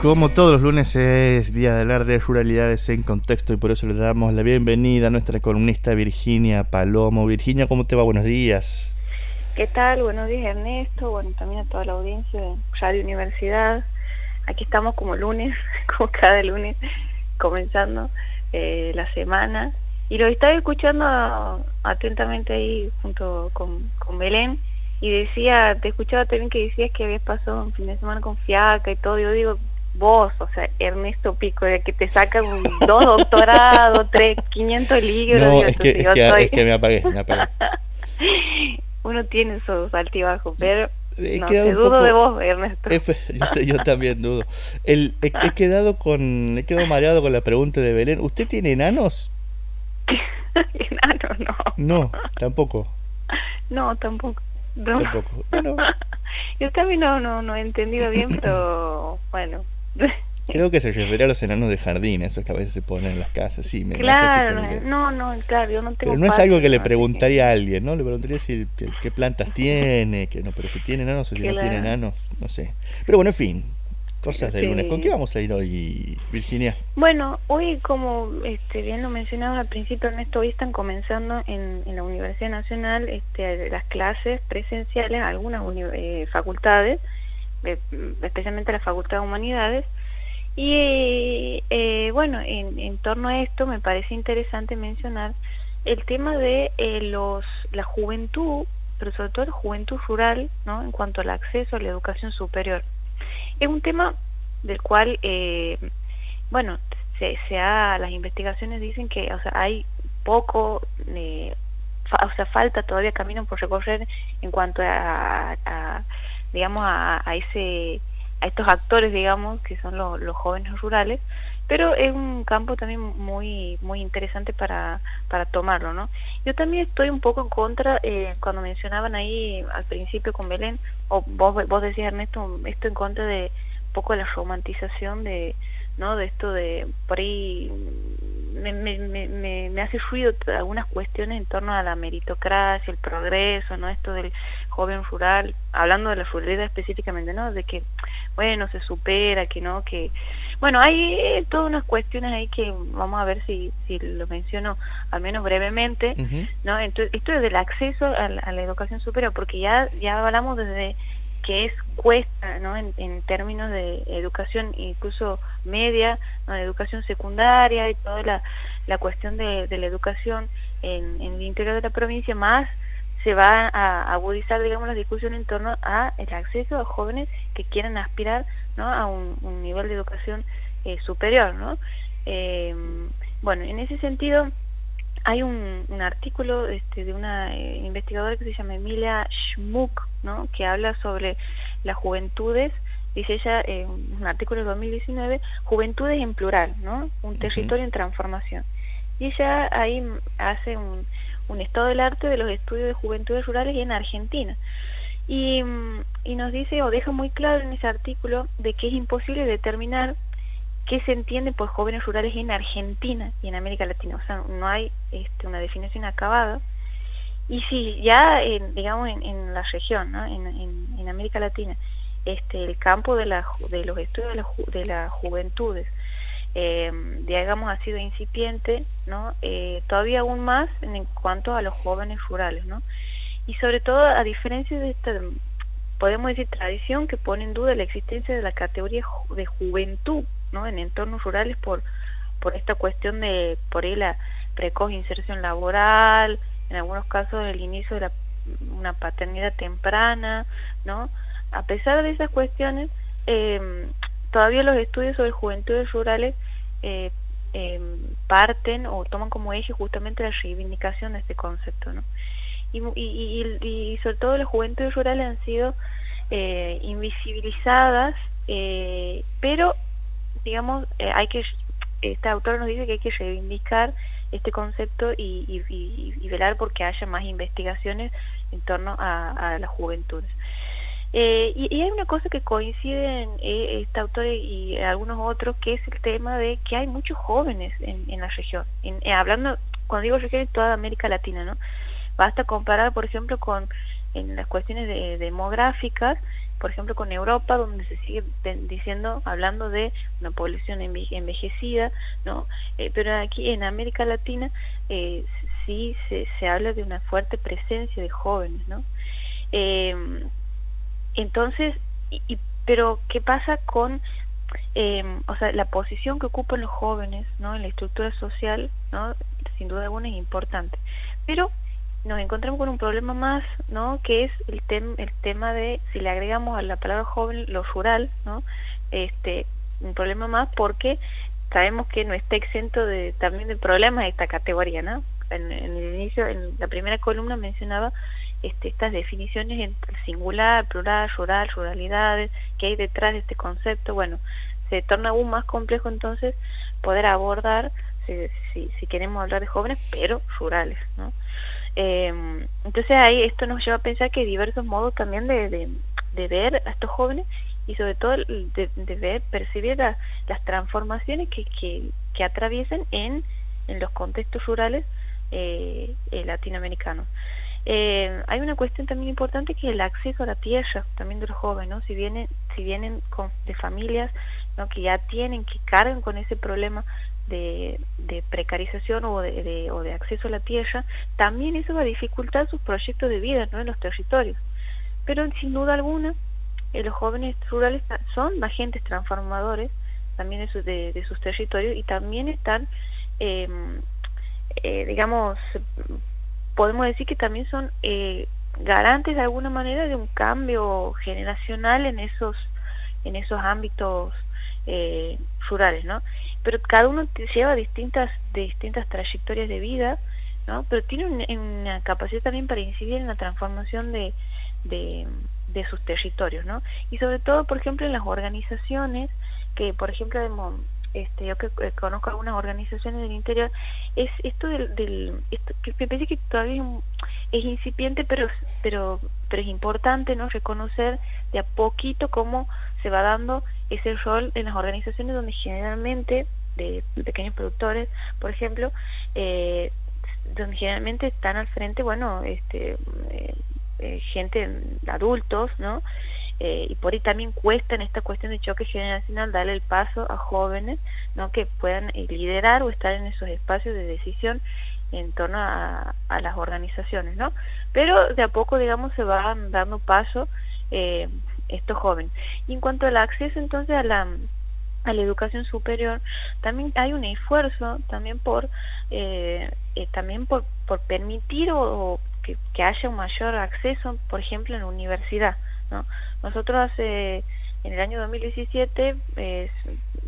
Como todos los lunes es día de hablar de ruralidades en contexto y por eso le damos la bienvenida a nuestra columnista Virginia Palomo. Virginia, ¿cómo te va? Buenos días. ¿Qué tal? Buenos días Ernesto, bueno, también a toda la audiencia de Radio Universidad. Aquí estamos como lunes, como cada lunes, comenzando eh, la semana. Y lo estaba escuchando atentamente ahí junto con, con Belén y decía, te escuchaba también que decías que habías pasado un fin de semana con fiaca y todo. Yo digo, vos, o sea, Ernesto Pico, de que te sacan dos doctorados, tres, 500 libros. No, es, que, es, que, me apagué, me apagué. Uno tiene sus altibajos, pero he no, te dudo de vos, Ernesto. yo, también dudo. El, he, quedado con, he quedado mareado con la pregunta de Belén. ¿Usted tiene enanos? enanos, no. No, tampoco. No, tampoco. Tampoco. yo también no, no, no he entendido bien, pero bueno, Creo que se refiere a los enanos de jardín, esos que a veces se ponen en las casas, sí. Me, claro, no, no, claro, yo no tengo Pero no es algo que le preguntaría a alguien, ¿no? Le preguntaría si qué plantas tiene, que no, pero si tiene enanos o si no tiene enanos, no sé. Pero bueno, en fin, cosas de lunes. ¿Con qué vamos a ir hoy, Virginia? Bueno, hoy como este, bien lo mencionaba al principio, Ernesto, hoy están comenzando en, la Universidad Nacional este, las clases presenciales, algunas eh, facultades, especialmente la Facultad de Humanidades. Y eh, bueno, en, torno a esto me parece interesante mencionar el tema de eh, los, la juventud, pero sobre todo la juventud rural, ¿no? en cuanto al acceso a la educación superior. Es un tema del cual, eh, bueno, se, se ha, las investigaciones dicen que o sea, hay poco, o sea, falta todavía camino por recorrer en cuanto a digamos, a, ese a estos actores, digamos, que son los jóvenes rurales, pero es un campo también muy muy interesante para, para tomarlo, ¿no? Yo también estoy un poco en contra, eh, cuando mencionaban ahí al principio con Belén, o vos, vos decías Ernesto, esto en contra de un poco de la romantización de, ¿no? De esto de, por ahí, me, me, me, me hace ruido algunas cuestiones en torno a la meritocracia, el progreso, ¿no? Esto del joven rural, hablando de la ruralidad específicamente, ¿no? De que, bueno, se supera, que no, que... Bueno, hay eh, todas unas cuestiones ahí que vamos a ver si, si lo menciono al menos brevemente, ¿no? Entonces, esto es del acceso a la, educación superior, porque ya, ya hablamos desde que es cuesta ¿no? en, términos de educación incluso media, ¿no? de educación secundaria y toda la, la cuestión de, de la educación en, en, el interior de la provincia, más se va a agudizar digamos la discusión en torno a el acceso a jóvenes que quieran aspirar ¿no? a un, nivel de educación eh, superior ¿no? Eh, bueno en ese sentido hay un, artículo este, de una eh, investigadora que se llama Emilia Schmuck, ¿no? que habla sobre las juventudes, dice ella en un artículo de 2019, Juventudes en plural, ¿no? un territorio en transformación. Y ella ahí hace un, un estado del arte de los estudios de juventudes rurales en Argentina. Y, y nos dice o deja muy claro en ese artículo de que es imposible determinar qué se entiende por jóvenes rurales en Argentina y en América Latina. O sea, no hay este, una definición acabada. Y si ya, en, digamos, en, la región, en, en, América Latina, este, el campo de, la, de los estudios de, las juventudes, eh, digamos, ha sido incipiente, ¿no? Eh, todavía aún más en cuanto a los jóvenes rurales. ¿no? Y sobre todo, a diferencia de esta, podemos decir, tradición que pone en duda la existencia de la categoría de juventud en entornos rurales por, por esta cuestión de, por ahí la precoz inserción laboral, en algunos casos el inicio de la, una paternidad temprana, ¿no? A pesar de esas cuestiones, eh, todavía los estudios sobre juventudes rurales eh, em, parten o toman como eje justamente la reivindicación de este concepto. Y, sobre todo las juventudes rurales han sido eh, invisibilizadas, eh, pero digamos, hay que, esta autora nos dice que hay que reivindicar este concepto y, velar porque haya más investigaciones en torno a, las juventudes. Eh, y, hay una cosa que coincide en eh, esta autora y algunos otros, que es el tema de que hay muchos jóvenes en, la región. hablando, cuando digo región, en toda América Latina, ¿no? Basta comparar, por ejemplo, con en las cuestiones demográficas, por ejemplo, con Europa, donde se sigue diciendo, hablando de una población envejecida, ¿no? Eh, pero aquí en América Latina eh, sí se, se, habla de una fuerte presencia de jóvenes, ¿no? Entonces, y, pero ¿qué pasa con em, o sea, la posición que ocupan los jóvenes ¿no? en la estructura social, ¿no? sin duda alguna es importante. Pero nos encontramos con un problema más, ¿no? que es el, el tema de, si le agregamos a la palabra joven lo rural, ¿no? este, un problema más porque sabemos que no está exento de, también de problemas esta categoría. ¿no? En el inicio, en la primera columna mencionaba este, estas definiciones entre singular, plural, rural, ruralidades, que hay detrás de este concepto, bueno, se torna aún más complejo entonces poder abordar, si, si, queremos hablar de jóvenes, pero rurales, ¿no? Em, entonces ahí esto nos lleva a pensar que hay diversos modos también de, de, ver a estos jóvenes y sobre todo de, de ver, percibir las transformaciones que, que, que atraviesan en, en los contextos rurales eh, eh latinoamericanos. Eh, hay una cuestión también importante que es el acceso a la tierra también de los jóvenes, ¿no? si vienen, si vienen con, de familias ¿no? que ya tienen, que cargan con ese problema de, de precarización o de, o de acceso a la tierra, también eso va a dificultar sus proyectos de vida ¿no? en los territorios. Pero sin duda alguna, eh, los jóvenes rurales son agentes transformadores también de, de, de sus territorios y también están, em, eh, digamos, podemos decir que también son eh, garantes de alguna manera de un cambio generacional en esos en esos ámbitos eh, rurales, ¿no? Pero cada uno lleva distintas distintas trayectorias de vida, ¿no? Pero tiene una capacidad también para incidir en la transformación de, de, de sus territorios, ¿no? Y sobre todo, por ejemplo, en las organizaciones que, por ejemplo, este, yo que eh, conozco algunas organizaciones del interior, es esto del, del esto, que me parece que todavía es, incipiente, pero, pero, pero es importante no reconocer de a poquito cómo se va dando ese rol en las organizaciones donde generalmente, de pequeños productores, por ejemplo, eh, donde generalmente están al frente, bueno, este, eh, eh gente, adultos, ¿no? Eh, y por ahí también cuesta en esta cuestión de choque generacional darle el paso a jóvenes ¿no? que puedan eh, liderar o estar en esos espacios de decisión en torno a, las organizaciones, ¿no? Pero de a poco, digamos, se van dando paso eh, estos jóvenes. Y en cuanto al acceso entonces a la, a la educación superior, también hay un esfuerzo también por, eh, también por, por permitir o, que, que haya un mayor acceso, por ejemplo, en la universidad. ¿No? Nosotros hace, en el año 2017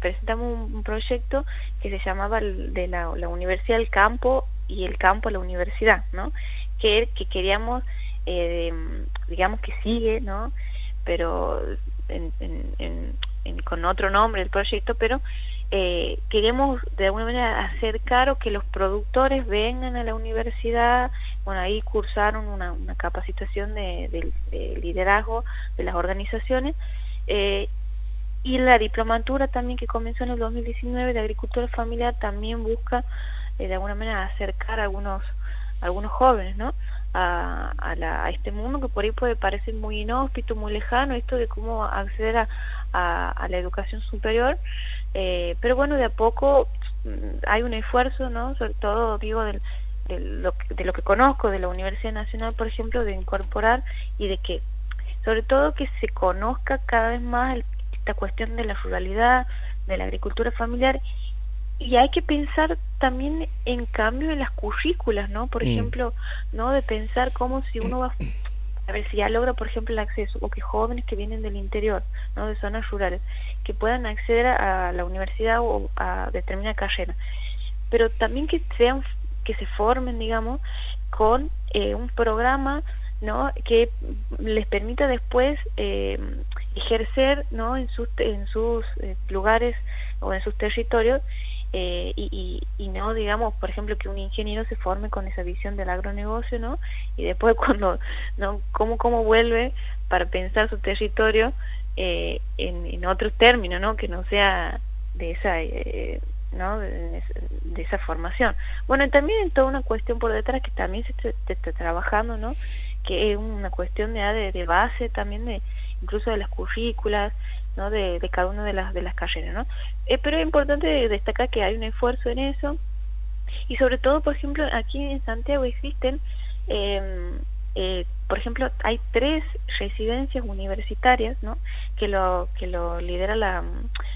presentamos un, proyecto que se llamaba de la, Universidad del Campo y el Campo a la Universidad, ¿no? que, que queríamos, eh, digamos que sigue, ¿no? pero con otro nombre el proyecto, pero eh, queremos de alguna manera acercar o que los productores vengan a la universidad, bueno, ahí cursaron una, capacitación de, liderazgo de las organizaciones, eh, y la diplomatura también que comenzó en el 2019 de agricultura familiar también busca eh, de alguna manera acercar a algunos, algunos jóvenes, ¿no? A, a, este mundo que por ahí puede parecer muy inhóspito, muy lejano, esto de cómo acceder a, a la educación superior, eh, pero bueno, de a poco mm, hay un esfuerzo, ¿no? Sobre todo, digo, del, de, lo, de lo que conozco de la Universidad Nacional, por ejemplo, de incorporar y de que, sobre todo, que se conozca cada vez más esta cuestión de la ruralidad, de la agricultura familiar y hay que pensar también en cambio en las currículas, ¿no? Por mm. ejemplo, ¿no? De pensar cómo si uno va a ver si ya logra, por ejemplo, el acceso, o que jóvenes que vienen del interior, ¿no? de zonas rurales, que puedan acceder a, la universidad o a determinada carrera, pero también que sean, que se formen, digamos, con eh, un programa ¿no? que les permita después eh, ejercer ¿no? en sus, en sus eh, lugares o en sus territorios eh, y, y, no digamos por ejemplo que un ingeniero se forme con esa visión del agronegocio no y después cuando no cómo cómo vuelve para pensar su territorio eh, en, en otros términos no que no sea de esa eh, ¿no? De, esa formación. Bueno, también hay toda una cuestión por detrás que también se está, trabajando, ¿no? Que es una cuestión de, de, base también de incluso de las currículas, ¿no? De, cada una de las, de las carreras, ¿no? Eh, pero es importante destacar que hay un esfuerzo en eso y sobre todo, por ejemplo, aquí en Santiago existen, em, eh, por ejemplo, hay tres residencias universitarias, ¿no? Que lo, que lo lidera la,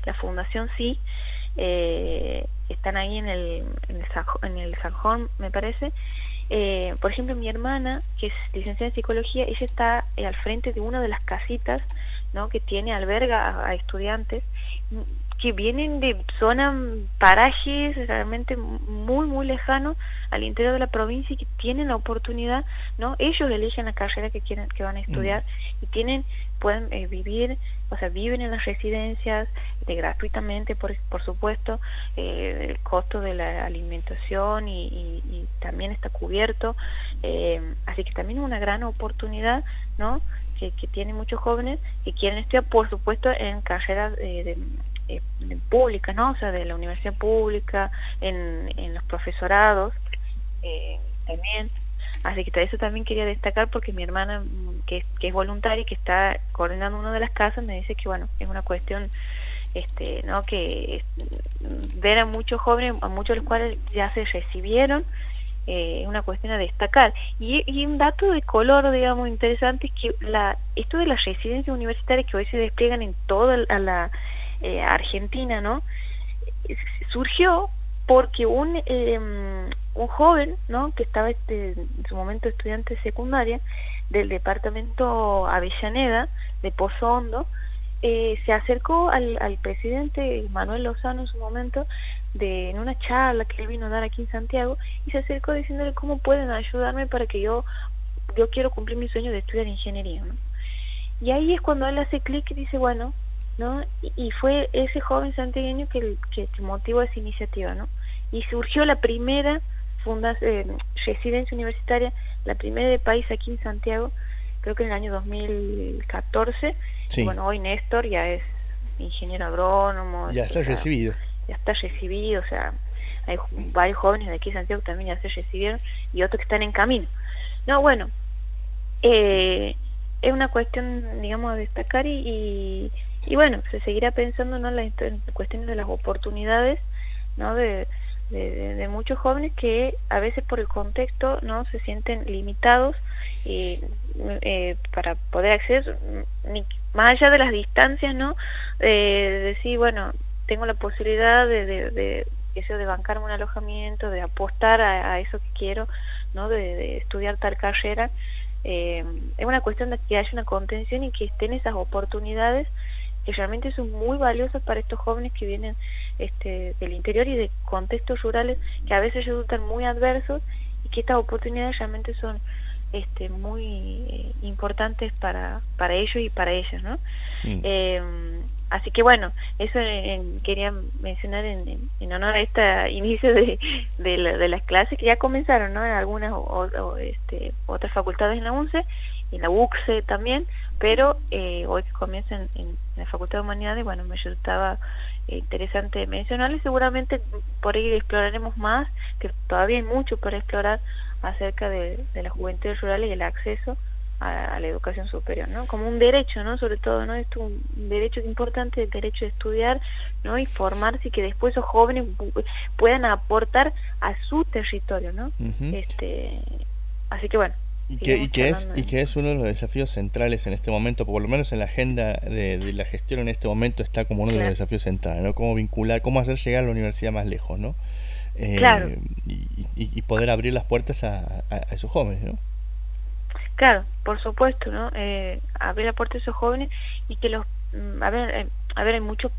la Fundación Sí, eh, están ahí en el, en el, en el me parece, eh, por ejemplo, mi hermana, que es licenciada en psicología, ella está eh, al frente de una de las casitas ¿no? que tiene, alberga a, estudiantes que vienen de zonas, parajes realmente muy, muy lejanos al interior de la provincia y que tienen la oportunidad, ¿no? Ellos eligen la carrera que quieren, que van a estudiar mm. y tienen, pueden eh, vivir o sea, viven en las residencias de, gratuitamente, por, por supuesto, eh, el costo de la alimentación y, y, también está cubierto, eh, así que también es una gran oportunidad, ¿no?, que, que tienen muchos jóvenes que quieren estudiar, por supuesto, en carreras eh, de, de, públicas, ¿no?, o sea, de la universidad pública, en, en los profesorados, también, Así que eso también quería destacar porque mi hermana, mm, que, que es voluntaria y que está coordinando una de las casas, me dice que, bueno, es una cuestión este, ¿no? que mm, ver a muchos jóvenes, a muchos de los cuales ya se recibieron, eh, es una cuestión a destacar. Y, un dato de color, digamos, interesante es que la, esto de las residencias universitarias que hoy se despliegan en toda la eh, Argentina, ¿no? Surgió porque un, eh, un joven, ¿no? que estaba este, en su momento estudiante de secundaria del departamento Avellaneda, de Pozo Hondo, eh, se acercó al, al, presidente Manuel Lozano en su momento de, en una charla que él vino a dar aquí en Santiago y se acercó diciéndole cómo pueden ayudarme para que yo yo quiero cumplir mi sueño de estudiar ingeniería ¿no? y ahí es cuando él hace clic y dice bueno no y, y, fue ese joven santiagueño que, que, que motivó esa iniciativa no y surgió la primera eh, residencia universitaria, la primera de país aquí en Santiago, creo que en el año 2014. Bueno, hoy Néstor ya es ingeniero agrónomo. Ya está recibido. Ya está recibido, o sea, hay varios jóvenes de aquí en Santiago también ya se recibieron y otros que están en camino. No, bueno, eh, es una cuestión, digamos, a destacar y, y, bueno, se seguirá pensando ¿no? las cuestiones de las oportunidades, ¿no? De, de, muchos jóvenes que a veces por el contexto no se sienten limitados y eh, para poder acceder más allá de las distancias no eh, decir bueno tengo la posibilidad de, de, eso de bancarme un alojamiento de apostar a, eso que quiero no de, estudiar tal carrera eh, es una cuestión de que haya una contención y que estén esas oportunidades que realmente son muy valiosas para estos jóvenes que vienen este, del interior y de contextos rurales que a veces resultan muy adversos y que estas oportunidades realmente son este, muy eh, importantes para, para ellos y para ellas, ¿no? Mm. Eh, así que bueno, eso quería mencionar en, en, honor a este inicio de, de, de, las clases que ya comenzaron, ¿no? En algunas o, este, otras facultades en la UNCE, en la UCSE también, pero eh, hoy que comienzan en, la Facultad de Humanidades, bueno, me resultaba interesante mencionar y seguramente por ahí exploraremos más, que todavía hay mucho para explorar acerca de, de la juventud rural y el acceso a, la educación superior, ¿no? Como un derecho, ¿no? Sobre todo, ¿no? Esto un derecho importante, el derecho de estudiar, ¿no? Y formarse y que después esos jóvenes puedan aportar a su territorio, ¿no? Este, así que bueno, y que, y que es y que es uno de los desafíos centrales en este momento, por lo menos en la agenda de, de la gestión en este momento está como uno de los desafíos centrales, ¿no? Cómo vincular, cómo hacer llegar a la universidad más lejos, ¿no? Eh, claro. y, y, poder abrir las puertas a, a, esos jóvenes, ¿no? Claro, por supuesto, ¿no? Eh, abrir la puerta a esos jóvenes y que los... Mm, a ver, eh, a ver, hay muchos...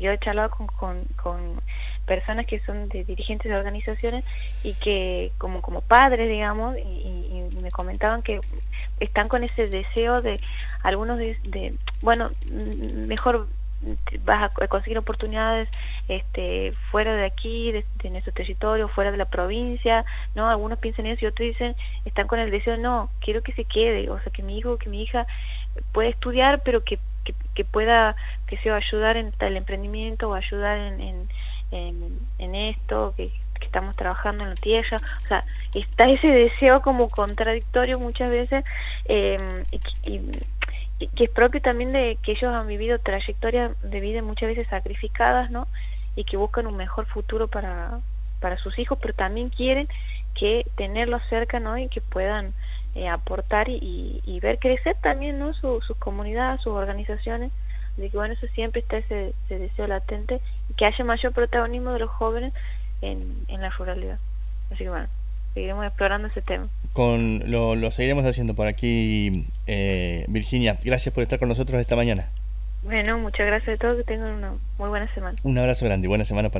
yo he charlado con, con, personas que son de dirigentes de organizaciones y que como como padres digamos y, me comentaban que están con ese deseo de algunos de, bueno mejor vas a conseguir oportunidades este fuera de aquí de, nuestro territorio fuera de la provincia no algunos piensan eso y otros dicen están con el deseo no quiero que se quede o sea que mi hijo que mi hija pueda estudiar pero que, que, pueda que sea ayudar en el emprendimiento o ayudar en en, esto, que, estamos trabajando en la tierra, o sea, está ese deseo como contradictorio muchas veces eh, y, que es propio también de que ellos han vivido trayectorias de vida muchas veces sacrificadas, ¿no? Y que buscan un mejor futuro para, para sus hijos, pero también quieren que tenerlos cerca, ¿no? Y que puedan eh, aportar y, y, ver crecer también, ¿no? sus comunidades, sus organizaciones. Así que bueno, eso siempre está ese, deseo latente, y que haya mayor protagonismo de los jóvenes en, en la ruralidad. Así que bueno, seguiremos explorando ese tema. Con, lo, lo seguiremos haciendo por aquí, eh, Virginia. Gracias por estar con nosotros esta mañana. Bueno, muchas gracias a todos, que tengan una muy buena semana. Un abrazo grande y buena semana para